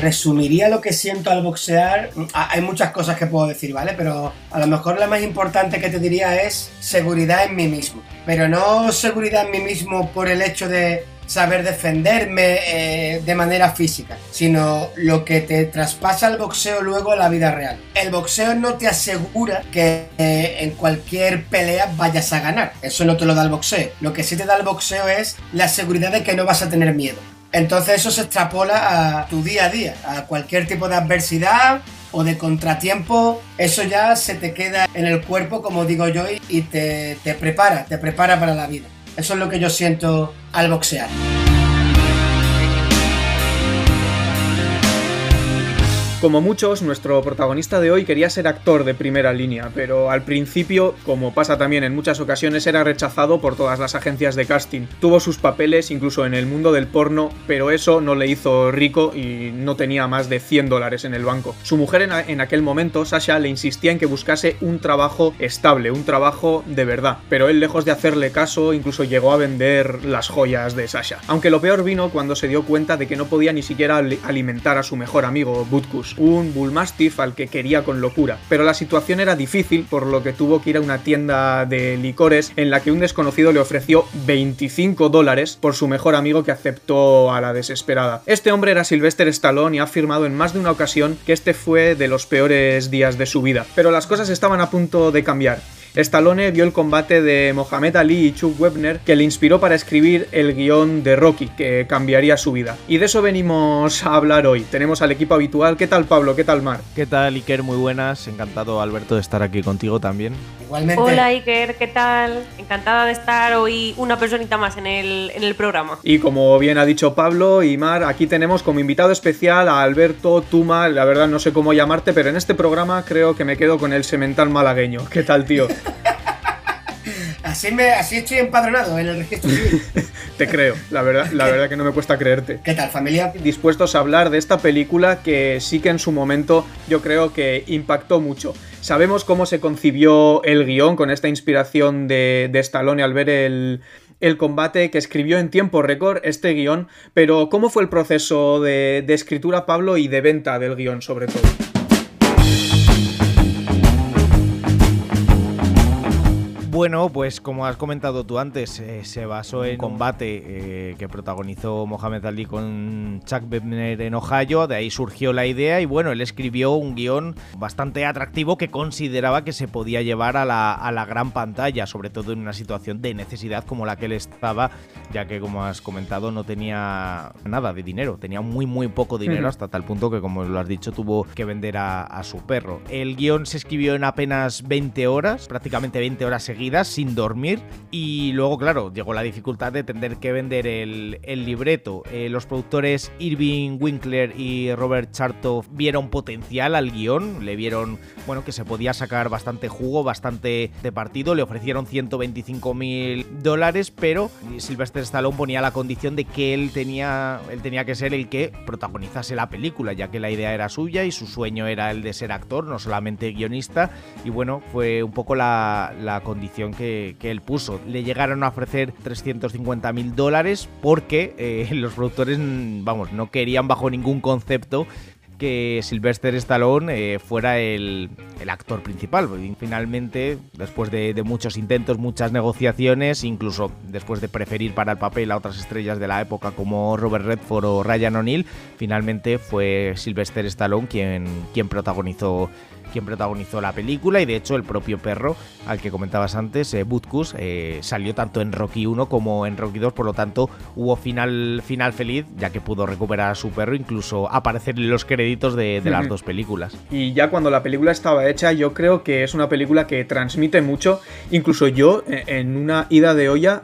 resumiría lo que siento al boxear, hay muchas cosas que puedo decir, ¿vale? Pero a lo mejor la más importante que te diría es seguridad en mí mismo. Pero no seguridad en mí mismo por el hecho de saber defenderme eh, de manera física, sino lo que te traspasa el boxeo luego a la vida real. El boxeo no te asegura que eh, en cualquier pelea vayas a ganar, eso no te lo da el boxeo. Lo que sí te da el boxeo es la seguridad de que no vas a tener miedo. Entonces eso se extrapola a tu día a día, a cualquier tipo de adversidad o de contratiempo, eso ya se te queda en el cuerpo, como digo yo, y te, te prepara, te prepara para la vida. Eso es lo que yo siento al boxear. Como muchos, nuestro protagonista de hoy quería ser actor de primera línea, pero al principio, como pasa también en muchas ocasiones, era rechazado por todas las agencias de casting. Tuvo sus papeles incluso en el mundo del porno, pero eso no le hizo rico y no tenía más de 100 dólares en el banco. Su mujer en, aquel momento, Sasha, le insistía en que buscase un trabajo estable, un trabajo de verdad, pero él lejos de hacerle caso, incluso llegó a vender las joyas de Sasha. Aunque lo peor vino cuando se dio cuenta de que no podía ni siquiera alimentar a su mejor amigo, Butkus un bullmastiff al que quería con locura. Pero la situación era difícil, por lo que tuvo que ir a una tienda de licores en la que un desconocido le ofreció 25 dólares por su mejor amigo que aceptó a la desesperada. Este hombre era Sylvester Stallone y ha afirmado en más de una ocasión que este fue de los peores días de su vida. Pero las cosas estaban a punto de cambiar. Stallone vio el combate de Mohamed Ali y Chuck Webner que le inspiró para escribir el guion de Rocky, que cambiaría su vida. Y de eso venimos a hablar hoy. Tenemos al equipo habitual. ¿Qué tal Pablo? ¿Qué tal Mar? ¿Qué tal Iker? Muy buenas. Encantado Alberto de estar aquí contigo también. Igualmente. Hola Iker, ¿qué tal? Encantada de estar hoy una personita más en el, en el programa. Y como bien ha dicho Pablo y Mar, aquí tenemos como invitado especial a Alberto Tuma. La verdad no sé cómo llamarte, pero en este programa creo que me quedo con el semental malagueño. ¿Qué tal, tío? Así, me, así estoy empadronado en el registro civil. Te creo, la verdad, la verdad que no me cuesta creerte. ¿Qué tal, familia? Dispuestos a hablar de esta película que sí que en su momento yo creo que impactó mucho. Sabemos cómo se concibió el guion con esta inspiración de, de Stallone al ver el, el combate que escribió en tiempo récord este guion, pero ¿cómo fue el proceso de, de escritura, Pablo, y de venta del guion sobre todo? Bueno, pues como has comentado tú antes, eh, se basó en un combate eh, que protagonizó Mohamed Ali con Chuck Webner en Ohio, de ahí surgió la idea y bueno, él escribió un guion bastante atractivo que consideraba que se podía llevar a la, gran pantalla, sobre todo en una situación de necesidad como la que él estaba, ya que como has comentado no tenía nada de dinero, tenía muy muy poco dinero hasta tal punto que como lo has dicho tuvo que vender a, a su perro. El guion se escribió en apenas 20 horas, prácticamente 20 horas seguidas sin dormir y luego claro llegó la dificultad de tener que vender el, libreto. Eh, los productores Irving Winkler y Robert Chartoff vieron potencial al guion, le vieron bueno que se podía sacar bastante jugo, bastante de partido, le ofrecieron 125 mil dólares, pero Sylvester Stallone ponía la condición de que él tenía, él tenía que ser el que protagonizase la película, ya que la idea era suya y su sueño era el de ser actor, no solamente guionista, y bueno, fue un poco la, la condición que, él puso. Le llegaron a ofrecer 350 mil dólares porque eh, los productores, vamos, no querían bajo ningún concepto que Sylvester Stallone eh, fuera el, actor principal. Y finalmente, después de, muchos intentos, muchas negociaciones, incluso después de preferir para el papel a otras estrellas de la época como Robert Redford o Ryan O'Neill, finalmente fue Sylvester Stallone quien, quien protagonizó quien protagonizó la película y de hecho el propio perro al que comentabas antes, eh, Butkus, eh, salió tanto en Rocky 1 como en Rocky 2, por lo tanto hubo final, final feliz ya que pudo recuperar a su perro, incluso aparecer en los créditos de, las dos películas. Y ya cuando la película estaba hecha, yo creo que es una película que transmite mucho, incluso yo eh, en una ida de olla,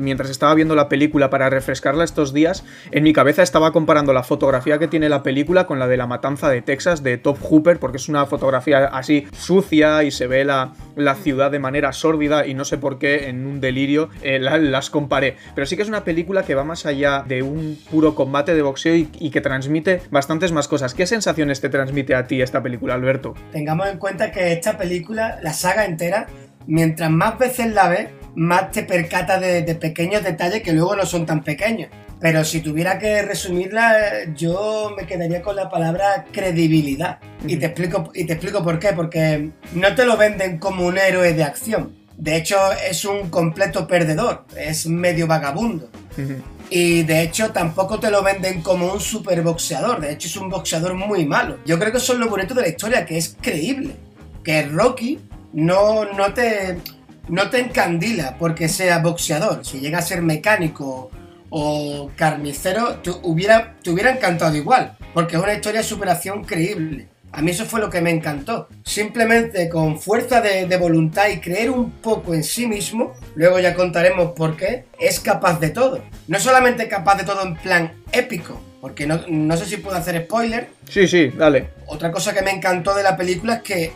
mientras estaba viendo la película para refrescarla estos días, en mi cabeza estaba comparando la fotografía que tiene la película con la de la matanza de Texas de Top Hooper, porque es una fotografía así sucia y se ve la, la ciudad de manera sórdida y no sé por qué en un delirio eh, las comparé. Pero sí que es una película que va más allá de un puro combate de boxeo y, que transmite bastantes más cosas. ¿Qué sensaciones te transmite a ti esta película, Alberto? Tengamos en cuenta que esta película, la saga entera, mientras más veces la ves, más te percata de, de pequeños detalles que luego no son tan pequeños. Pero si tuviera que resumirla, yo me quedaría con la palabra credibilidad. Y te explico, y te explico por qué. Porque no te lo venden como un héroe de acción. De hecho, es un completo perdedor. Es medio vagabundo. Y de hecho tampoco te lo venden como un super boxeador, de hecho es un boxeador muy malo. Yo creo que eso es lo bonito de la historia, que es creíble. Que Rocky no, no, te, no te encandila porque sea boxeador. Si llega a ser mecánico o carnicero, te hubiera, te hubiera encantado igual, porque es una historia de superación creíble. A mí eso fue lo que me encantó. Simplemente con fuerza de, de, voluntad y creer un poco en sí mismo, luego ya contaremos por qué, es capaz de todo. No solamente capaz de todo en plan épico, porque no, no sé si puedo hacer spoiler. Sí, sí, dale. Otra cosa que me encantó de la película es que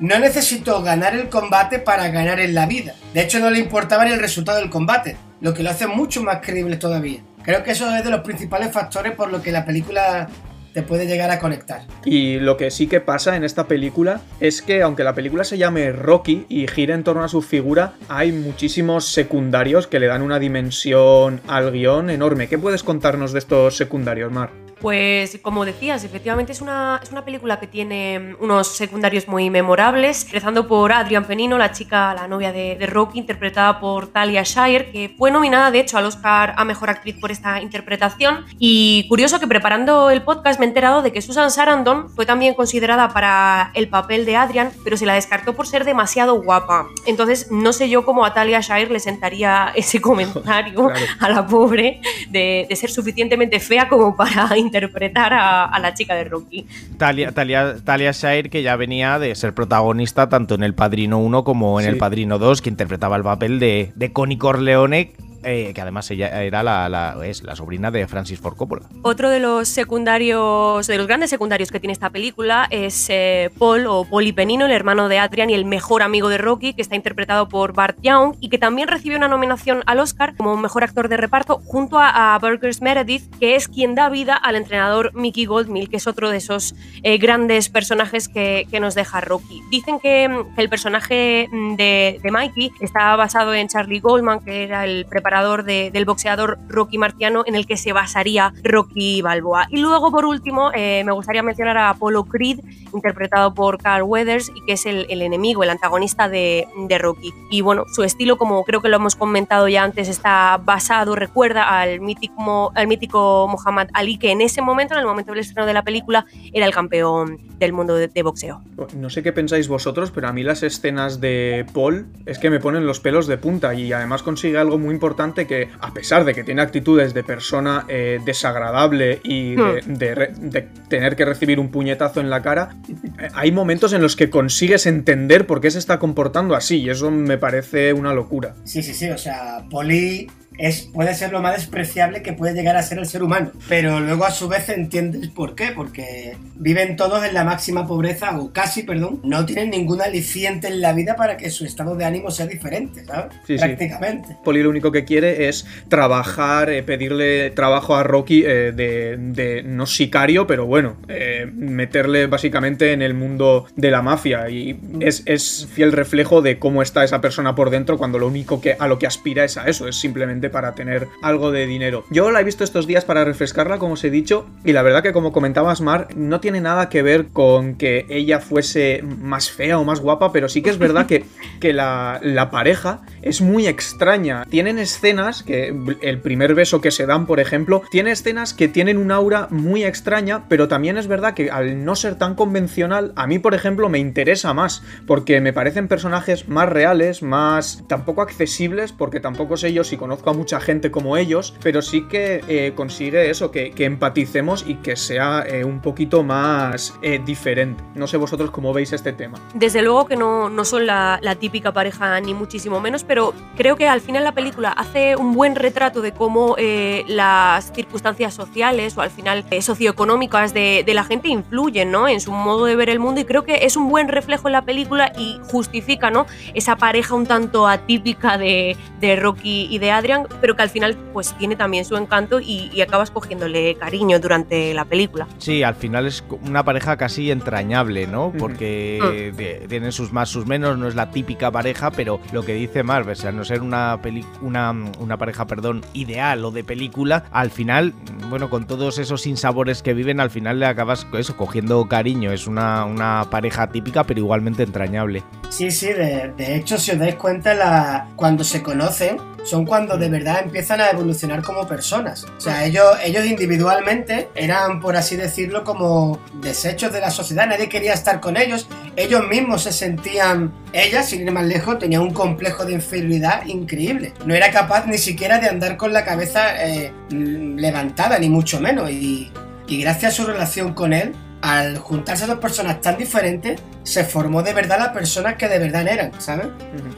no necesitó ganar el combate para ganar en la vida. De hecho, no le importaba ni el resultado del combate, lo que lo hace mucho más creíble todavía. Creo que eso es de los principales factores por lo que la película te puede llegar a conectar. Y lo que sí que pasa en esta película es que aunque la película se llame Rocky y gira en torno a su figura, hay muchísimos secundarios que le dan una dimensión al guion enorme. ¿Qué puedes contarnos de estos secundarios, Mar? Pues como decías, efectivamente es una, es una película que tiene unos secundarios muy memorables, empezando por Adrian Penino, la chica, la novia de, de, Rocky, interpretada por Talia Shire, que fue nominada de hecho al Oscar a Mejor Actriz por esta interpretación. Y curioso que preparando el podcast me he enterado de que Susan Sarandon fue también considerada para el papel de Adrian, pero se la descartó por ser demasiado guapa. Entonces no sé yo cómo a Talia Shire le sentaría ese comentario claro. a la pobre de, de ser suficientemente fea como para interpretar a, a, la chica de Rocky. Talia, Talia, Talia Shire, que ya venía de ser protagonista tanto en El Padrino 1 como en sí. El Padrino 2, que interpretaba el papel de, de Connie Corleone, eh, que además ella era la, es la sobrina de Francis Ford Coppola. Otro de los secundarios, de los grandes secundarios que tiene esta película es eh, Paul o Polly Penino, el hermano de Adrian y el mejor amigo de Rocky, que está interpretado por Bart Young y que también recibió una nominación al Oscar como mejor actor de reparto junto a, a Burgers Meredith, que es quien da vida al entrenador Mickey Goldmill, que es otro de esos eh, grandes personajes que, que, nos deja Rocky. Dicen que, el personaje de, de Mikey está basado en Charlie Goldman, que era el preparador de, del boxeador Rocky Marciano en el que se basaría Rocky Balboa. Y luego, por último, eh, me gustaría mencionar a Apollo Creed, interpretado por Carl Weathers, y que es el, enemigo, el antagonista de, de, Rocky. Y bueno, su estilo, como creo que lo hemos comentado ya antes, está basado, recuerda al mítico, al mítico Muhammad Ali, que en ese momento, en el momento del estreno de la película, era el campeón del mundo de, de boxeo. No sé qué pensáis vosotros, pero a mí las escenas de Paul es que me ponen los pelos de punta y además consigue algo muy importante que, a pesar de que tiene actitudes de persona eh, desagradable y de, Hmm. de, de, tener que recibir un puñetazo en la cara, eh, hay momentos en los que consigues entender por qué se está comportando así y eso me parece una locura. Sí, sí, sí, o sea, Poli es, puede ser lo más despreciable que puede llegar a ser el ser humano. Pero luego a su vez entiendes por qué, porque viven todos en la máxima pobreza, o casi, perdón, no tienen ningún aliciente en la vida para que su estado de ánimo sea diferente, ¿sabes? Sí, Prácticamente. Sí. Poli lo único que quiere es trabajar, eh, pedirle trabajo a Rocky eh, de, de, no sicario, pero bueno, eh, meterle básicamente en el mundo de la mafia. Y es, es fiel reflejo de cómo está esa persona por dentro cuando lo único que a lo que aspira es a eso, es simplemente para tener algo de dinero. Yo la he visto estos días para refrescarla, como os he dicho, y la verdad que como comentabas, Mar, no tiene nada que ver con que ella fuese más fea o más guapa, pero sí que es verdad que, que la, la pareja es muy extraña. Tienen escenas, que el primer beso que se dan, por ejemplo, tiene escenas que tienen un aura muy extraña, pero también es verdad que al no ser tan convencional, a mí, por ejemplo, me interesa más, porque me parecen personajes más reales, más tampoco accesibles, porque tampoco sé yo si conozco a mucha gente como ellos, pero sí que eh, consigue eso, que, empaticemos y que sea eh, un poquito más eh, diferente. No sé vosotros cómo veis este tema. Desde luego que no, no son la, típica pareja ni muchísimo menos, pero creo que al final la película hace un buen retrato de cómo eh, las circunstancias sociales o al final socioeconómicas de, de, la gente influyen ¿no? en su modo de ver el mundo y creo que es un buen reflejo en la película y justifica ¿no? esa pareja un tanto atípica de, de Rocky y de Adrian pero que al final pues tiene también su encanto y, y, acabas cogiéndole cariño durante la película. Sí, al final es una pareja casi entrañable, ¿no? Porque uh -huh. tienen sus más, sus menos, no es la típica pareja, pero lo que dice Mar, final, pese a no ser una, una, una pareja perdón, ideal o de película, al final, bueno, con todos esos sinsabores que viven, al final le acabas eso, cogiendo cariño. Es una, una pareja típica, pero igualmente entrañable. Sí, sí, de, de hecho, si os dais cuenta, la, cuando se conocen, son cuando de verdad empiezan a evolucionar como personas. O sea, ellos, ellos individualmente eran, por así decirlo, como desechos de la sociedad, nadie quería estar con ellos, ellos mismos se sentían, ella, sin ir más lejos, tenía un complejo de inferioridad increíble. No era capaz ni siquiera de andar con la cabeza eh, levantada, ni mucho menos. Y, y gracias a su relación con él, al juntarse dos personas tan diferentes, se formó de verdad la persona que de verdad eran, ¿sabes?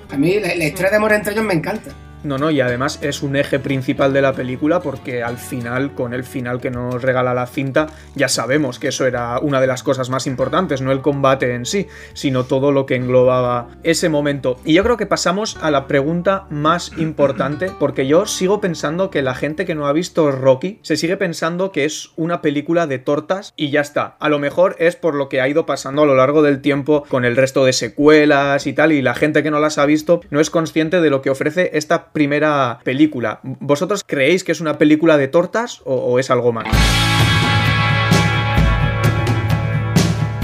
A mí la, la historia de amor entre ellos me encanta. No, no, y además es un eje principal de la película porque al final, con el final que nos regala la cinta, ya sabemos que eso era una de las cosas más importantes, no el combate en sí, sino todo lo que englobaba ese momento. Y yo creo que pasamos a la pregunta más importante, porque yo sigo pensando que la gente que no ha visto Rocky se sigue pensando que es una película de tortas y ya está. A lo mejor es por lo que ha ido pasando a lo largo del tiempo con el resto de secuelas y tal, y la gente que no las ha visto no es consciente de lo que ofrece esta primera película. ¿Vosotros creéis que es una película de tortas o, es algo más?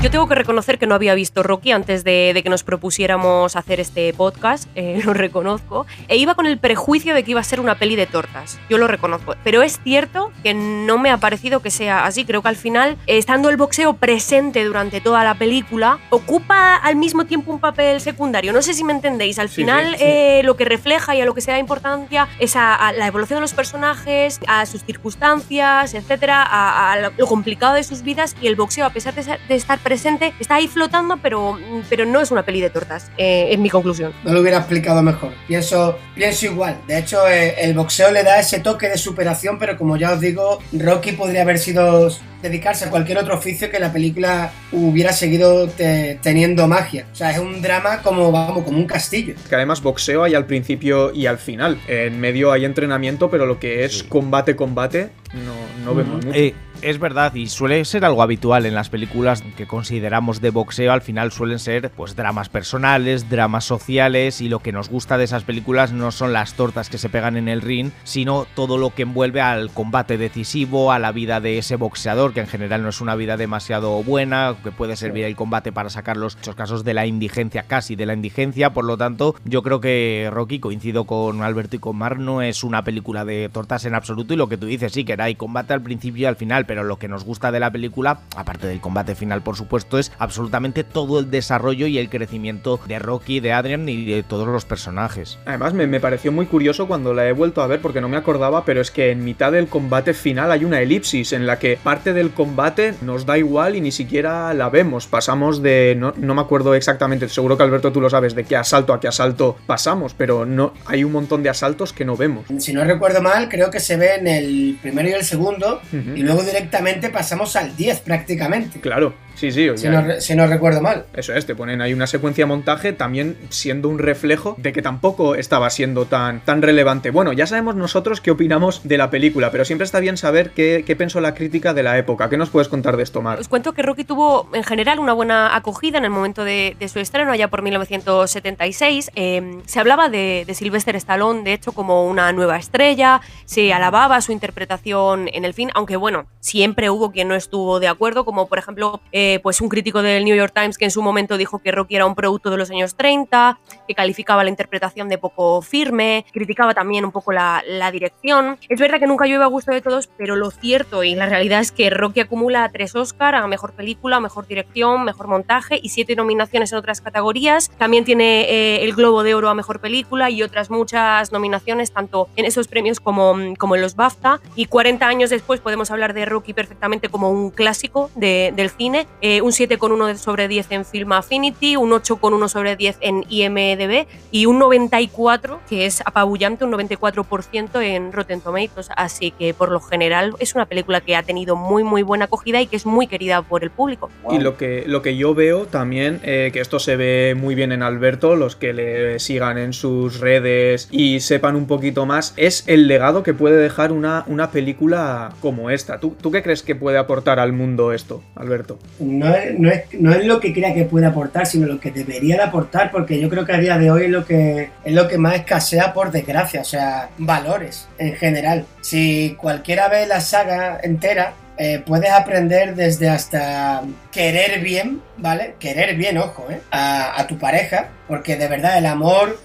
Yo tengo que reconocer que no había visto Rocky antes de, de que nos propusiéramos hacer este podcast, eh, lo reconozco, e iba con el prejuicio de que iba a ser una peli de tortas, yo lo reconozco, pero es cierto que no me ha parecido que sea así, creo que al final, estando el boxeo presente durante toda la película, ocupa al mismo tiempo un papel secundario, no sé si me entendéis, al Sí, final sí, sí. eh, lo que refleja y a lo que se da importancia es a, a la evolución de los personajes, a sus circunstancias, etcétera, a, a lo complicado de sus vidas y el boxeo, a pesar de, de estar presente, está ahí flotando, pero, pero no es una peli de tortas, eh, es mi conclusión. No lo hubiera explicado mejor. Pienso, pienso igual. De hecho, eh, el boxeo le da ese toque de superación, pero como ya os digo, Rocky podría haber sido dedicarse a cualquier otro oficio que la película hubiera seguido te- teniendo magia. O sea, es un drama como, vamos, como un castillo. Que además boxeo hay al principio y al final. En medio hay entrenamiento, pero lo que es combate-combate no, no vemos mucho. Eh, es verdad, y suele ser algo habitual en las películas que consideramos de boxeo, al final suelen ser pues dramas personales, dramas sociales, y lo que nos gusta de esas películas no son las tortas que se pegan en el ring, sino todo lo que envuelve al combate decisivo, a la vida de ese boxeador, que en general no es una vida demasiado buena, que puede servir el combate para sacar los muchos casos de la indigencia, casi de la indigencia, por lo tanto, yo creo que Rocky, coincido con Alberto y con Mar, no es una película de tortas en absoluto, y lo que tú dices, sí, que era hay combate al principio y al final, pero lo que nos gusta de la película, aparte del combate final por supuesto, es absolutamente todo el desarrollo y el crecimiento de Rocky, de Adrian y de todos los personajes. Además, me, me pareció muy curioso cuando la he vuelto a ver porque no me acordaba, pero es que en mitad del combate final hay una elipsis en la que parte del combate nos da igual y ni siquiera la vemos. Pasamos de. No, no me acuerdo exactamente, seguro que Alberto tú lo sabes, de qué asalto a qué asalto pasamos, pero no hay un montón de asaltos que no vemos. Si no recuerdo mal, creo que se ve en el primero y el segundo, y luego directamente pasamos al 10 prácticamente. Claro, sí, sí. o Si no, si no recuerdo mal. Eso es, te ponen ahí una secuencia de montaje también siendo un reflejo de que tampoco estaba siendo tan, tan relevante. Bueno, ya sabemos nosotros qué opinamos de la película, pero siempre está bien saber qué, qué pensó la crítica de la época. ¿Qué nos puedes contar de esto, Mar? Os cuento que Rocky tuvo en general una buena acogida en el momento de, de su estreno, allá por 1976. Eh, se hablaba de, de Sylvester Stallone, de hecho, como una nueva estrella, se alababa su interpretación en el fin, aunque bueno, siempre hubo quien no estuvo de acuerdo, como por ejemplo eh, pues un crítico del New York Times que en su momento dijo que Rocky era un producto de los años 30, que calificaba la interpretación de poco firme, criticaba también un poco la, la dirección. Es verdad que nunca llueve a gusto de todos, pero lo cierto y la realidad es que Rocky acumula tres Oscar a mejor película, mejor dirección, mejor montaje y siete nominaciones en otras categorías. También tiene eh, el Globo de Oro a mejor película y otras muchas nominaciones, tanto en esos premios como, como en los BAFTA. Y 40 años después podemos hablar de Rocky perfectamente como un clásico de- del cine. Eh, un 7,1 sobre 10 en Film Affinity, un 8,1 sobre 10 en IMDB y un 94, que es apabullante, un 94% en Rotten Tomatoes. Así que por lo general es una película que ha tenido muy muy buena acogida y que es muy querida por el público. Y lo que, lo que yo veo también, eh, que esto se ve muy bien en Alberto, los que le sigan en sus redes y sepan un poquito más, es el legado que puede dejar una, una película como esta. ¿Tú, ¿Tú qué crees que puede aportar al mundo esto, Alberto? No es, no, es, no es lo que crea que puede aportar, sino lo que debería de aportar, porque yo creo que a día de hoy es lo que, es lo que más escasea por desgracia, o sea, valores en general. Si cualquiera ve la saga entera, eh, puedes aprender desde hasta querer bien, ¿vale? Querer bien, ojo, ¿eh? A, tu pareja, porque de verdad el amor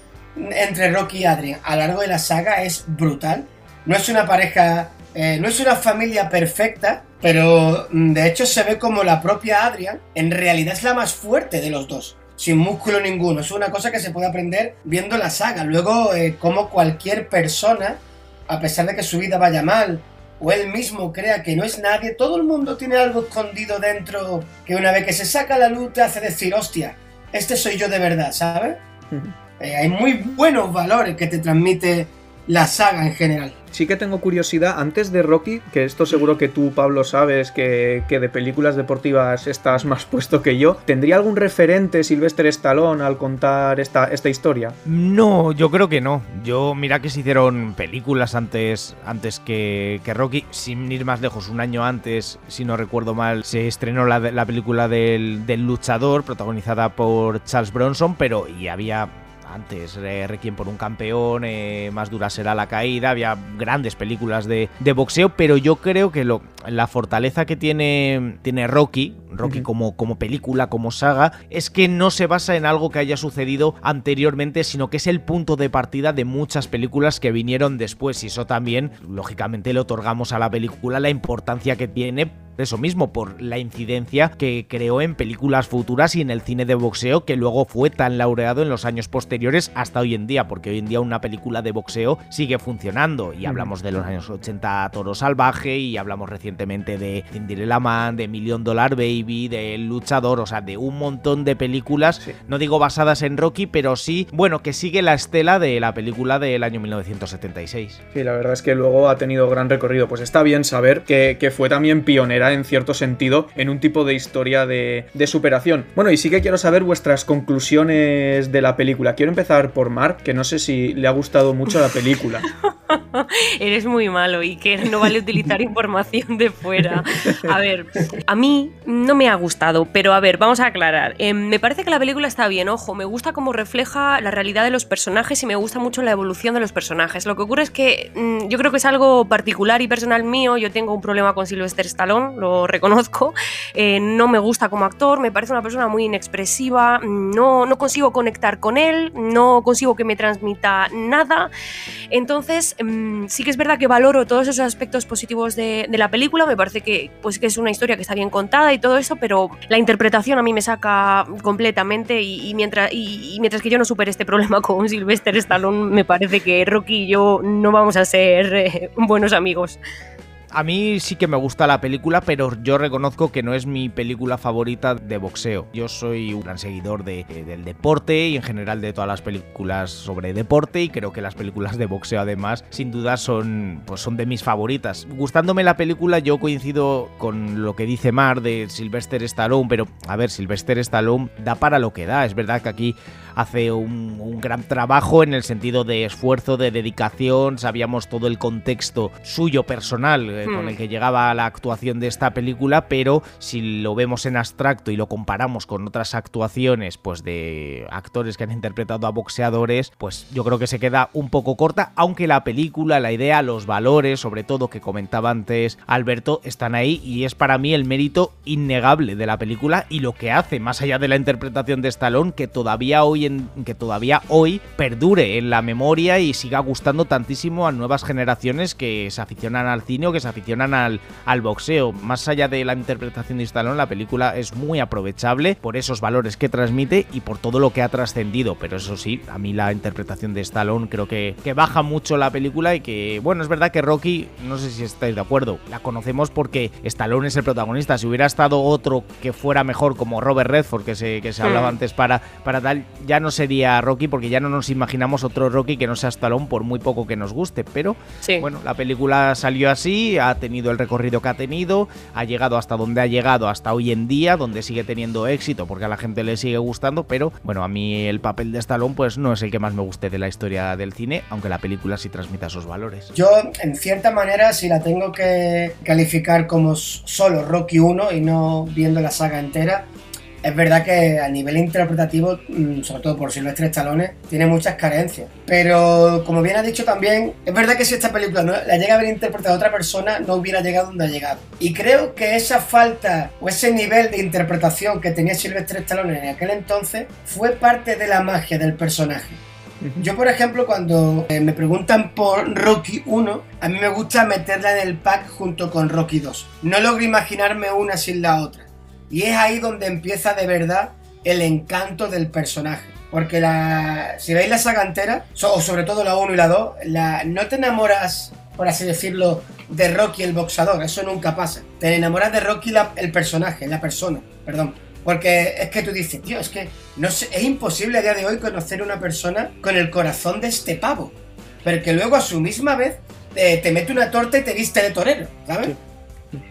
entre Rocky y Adrian a lo largo de la saga es brutal. No es una pareja, eh, no es una familia perfecta, pero mm, de hecho se ve como la propia Adrian en realidad es la más fuerte de los dos. Sin músculo ninguno. Es una cosa que se puede aprender viendo la saga. Luego, eh, como cualquier persona, a pesar de que su vida vaya mal, o él mismo crea que no es nadie, todo el mundo tiene algo escondido dentro que una vez que se saca la luz te hace decir, hostia, este soy yo de verdad, ¿sabes? Eh, hay muy buenos valores que te transmite la saga en general. Sí que tengo curiosidad, antes de Rocky, que esto seguro que tú, Pablo, sabes que, que, de películas deportivas estás más puesto que yo, ¿tendría algún referente Sylvester Stallone al contar esta, esta historia? No, yo creo que no. Yo, mira que se hicieron películas antes, antes que, que Rocky, sin ir más lejos, un año antes, si no recuerdo mal, se estrenó la, la película del, del luchador, protagonizada por Charles Bronson, pero y había antes, eh, Requiem por un campeón, eh, Más dura será la caída, había grandes películas de, de boxeo, pero yo creo que lo, la fortaleza que tiene, tiene Rocky, Rocky uh -huh. como, como película, como saga, es que no se basa en algo que haya sucedido anteriormente, sino que es el punto de partida de muchas películas que vinieron después, y eso también, lógicamente, le otorgamos a la película la importancia que tiene eso mismo, por la incidencia que creó en películas futuras y en el cine de boxeo que luego fue tan laureado en los años posteriores hasta hoy en día, porque hoy en día una película de boxeo sigue funcionando y hablamos de los años 80 Toro Salvaje y hablamos recientemente de Cinderella Man, de Million Dollar Baby, de El Luchador, o sea, de un montón de películas, sí. no digo basadas en Rocky, pero sí, bueno, que sigue la estela de la película del año 1976. Sí, la verdad es que luego ha tenido gran recorrido, pues está bien saber que, que fue también pionera en cierto sentido en un tipo de historia de, superación. Bueno, y sí que quiero saber vuestras conclusiones de la película. Quiero empezar por Mar, que no sé si le ha gustado mucho la película. Eres muy malo y que no vale utilizar información de fuera. A ver, a mí no me ha gustado, pero a ver, vamos a aclarar. Eh, me parece que la película está bien, ojo, me gusta cómo refleja la realidad de los personajes y me gusta mucho la evolución de los personajes. Lo que ocurre es que mmm, yo creo que es algo particular y personal mío. Yo tengo un problema con Sylvester Stallone, lo reconozco. Eh, no me gusta como actor, me parece una persona muy inexpresiva, no, no consigo conectar con él, no consigo que me transmita nada. Entonces, mmm, sí que es verdad que valoro todos esos aspectos positivos de, de, la película, me parece que, pues, que es una historia que está bien contada y todo eso, pero la interpretación a mí me saca completamente y, y mientras, y, y mientras que yo no supere este problema con Sylvester Stallone, me parece que Rocky y yo no vamos a ser eh, buenos amigos. A mí sí que me gusta la película, pero yo reconozco que no es mi película favorita de boxeo. Yo soy un gran seguidor de, de, del deporte y en general de todas las películas sobre deporte y creo que las películas de boxeo además sin duda son, pues son de mis favoritas. Gustándome la película yo coincido con lo que dice Mar de Sylvester Stallone, pero a ver, Sylvester Stallone da para lo que da. Es verdad que aquí hace un, un, gran trabajo en el sentido de esfuerzo, de dedicación, sabíamos todo el contexto suyo personal eh, hmm. con el que llegaba a la actuación de esta película, pero si lo vemos en abstracto y lo comparamos con otras actuaciones pues de actores que han interpretado a boxeadores, pues yo creo que se queda un poco corta, aunque la película, la idea, los valores, sobre todo que comentaba antes Alberto, están ahí y es para mí el mérito innegable de la película y lo que hace, más allá de la interpretación de Stallone, que todavía hoy en, que todavía hoy perdure en la memoria y siga gustando tantísimo a nuevas generaciones que se aficionan al cine o que se aficionan al, al boxeo. Más allá de la interpretación de Stallone, la película es muy aprovechable por esos valores que transmite y por todo lo que ha trascendido. Pero eso sí, a mí la interpretación de Stallone creo que, que baja mucho la película y que, bueno, es verdad que Rocky, no sé si estáis de acuerdo, la conocemos porque Stallone es el protagonista. Si hubiera estado otro que fuera mejor como Robert Redford, que se, que se hablaba antes para, para tal, ya no sería Rocky porque ya no nos imaginamos otro Rocky que no sea Stallone por muy poco que nos guste. Pero sí. bueno, la película salió así, Ha tenido el recorrido que ha tenido, ha llegado hasta donde ha llegado, hasta hoy en día, donde sigue teniendo éxito porque a la gente le sigue gustando, pero bueno, a mí el papel de Stallone pues no es el que más me guste de la historia del cine, aunque la película sí transmita esos valores. Yo, en cierta manera, si la tengo que calificar como solo Rocky 1 y no viendo la saga entera, es verdad que a nivel interpretativo, mm, sobre todo por Silvestre Stallone, tiene muchas carencias. Pero como bien ha dicho también, es verdad que si esta película no la llega a haber interpretado otra persona, no hubiera llegado donde ha llegado. Y creo que esa falta o ese nivel de interpretación que tenía Silvestre Stallone en aquel entonces fue parte de la magia del personaje. Yo, por ejemplo, cuando eh, me preguntan por Rocky 1, a mí me gusta meterla en el pack junto con Rocky 2. No logro imaginarme una sin la otra. Y es ahí donde empieza de verdad el encanto del personaje. Porque la, si veis la saga entera, o sobre todo la 1 y la 2, la, no te enamoras, por así decirlo, de Rocky el boxador, eso nunca pasa. Te enamoras de Rocky el personaje, la persona, perdón. Porque es que tú dices, tío, es que no sé, es imposible a día de hoy conocer una persona con el corazón de este pavo. Pero que luego a su misma vez eh, te mete una torta y te viste de torero, ¿sabes?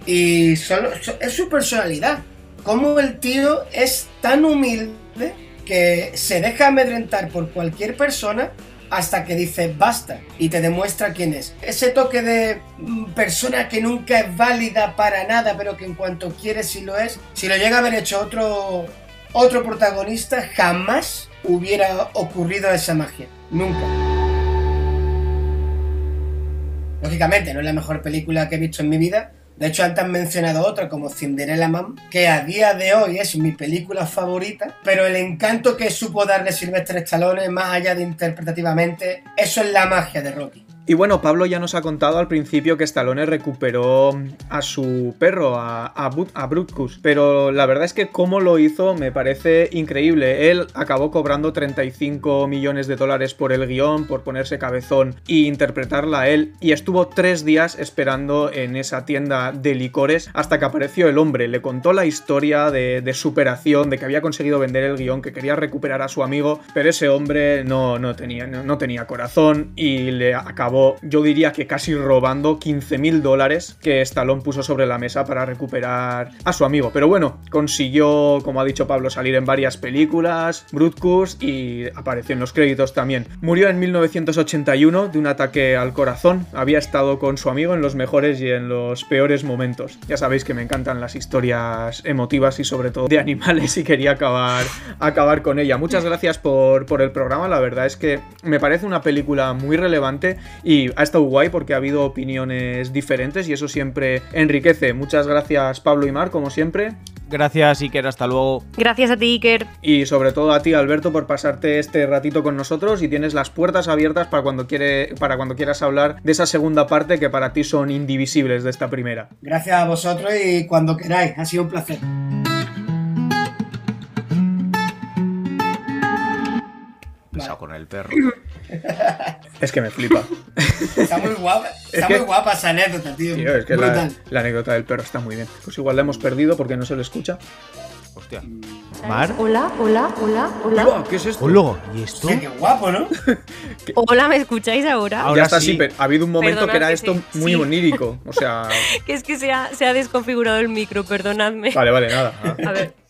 Y solo, es su personalidad cómo el tío es tan humilde que se deja amedrentar por cualquier persona hasta que dice basta y te demuestra quién es. Ese toque de mm, persona que nunca es válida para nada, pero que en cuanto quiere sí lo es, si lo llega a haber hecho otro, otro protagonista, jamás hubiera ocurrido esa magia. Nunca. Lógicamente, no es la mejor película que he visto en mi vida, de hecho, antes han mencionado otra como Cinderella Man, que a día de hoy es mi película favorita, pero el encanto que supo darle Silvestre Stallone, más allá de interpretativamente, eso es la magia de Rocky. Y bueno, Pablo ya nos ha contado al principio que Stallone recuperó a su perro, a, a, Brutkus, pero la verdad es que cómo lo hizo me parece increíble. Él acabó cobrando 35 millones de dólares por el guion, por ponerse cabezón e interpretarla a él, y estuvo tres días esperando en esa tienda de licores hasta que apareció el hombre. Le contó la historia de, superación, de que había conseguido vender el guion, que quería recuperar a su amigo, pero ese hombre no, no, tenía, no tenía corazón y le acabó yo diría que casi robando 15 mil dólares que Stallone puso sobre la mesa para recuperar a su amigo. Pero bueno, consiguió, como ha dicho Pablo, salir en varias películas, Brutkus y apareció en los créditos también. Murió en 1981 de un ataque al corazón. Había estado con su amigo en los mejores y en los peores momentos. Ya sabéis que me encantan las historias emotivas y sobre todo de animales y quería acabar, acabar con ella. Muchas gracias por, por el programa. La verdad es que me parece una película muy relevante y ha estado guay porque ha habido opiniones diferentes y eso siempre enriquece. Muchas gracias Pablo y Mar, como siempre. Gracias Iker, hasta luego. Gracias a ti Iker. Y sobre todo a ti Alberto por pasarte este ratito con nosotros y tienes las puertas abiertas para cuando, quiere, para cuando quieras hablar de esa segunda parte que para ti son indivisibles de esta primera. Gracias a vosotros y cuando queráis, ha sido un placer. Pesado con el perro. Es que me flipa. Está muy guapa, está muy guapa esa anécdota, tío. es que la, anécdota del perro está muy bien. Pues igual la hemos perdido porque no se le escucha. Hostia. ¿Mar? Hola, hola, hola, hola. ¿Qué es esto? Hola, ¿y esto? qué guapo, ¿no? hola, ¿me escucháis ahora? Ahora ya está, sí. pero ha habido un momento que era esto muy onírico. O sea. que es que se ha, se ha desconfigurado el micro, perdonadme. Vale, vale, nada. A ver.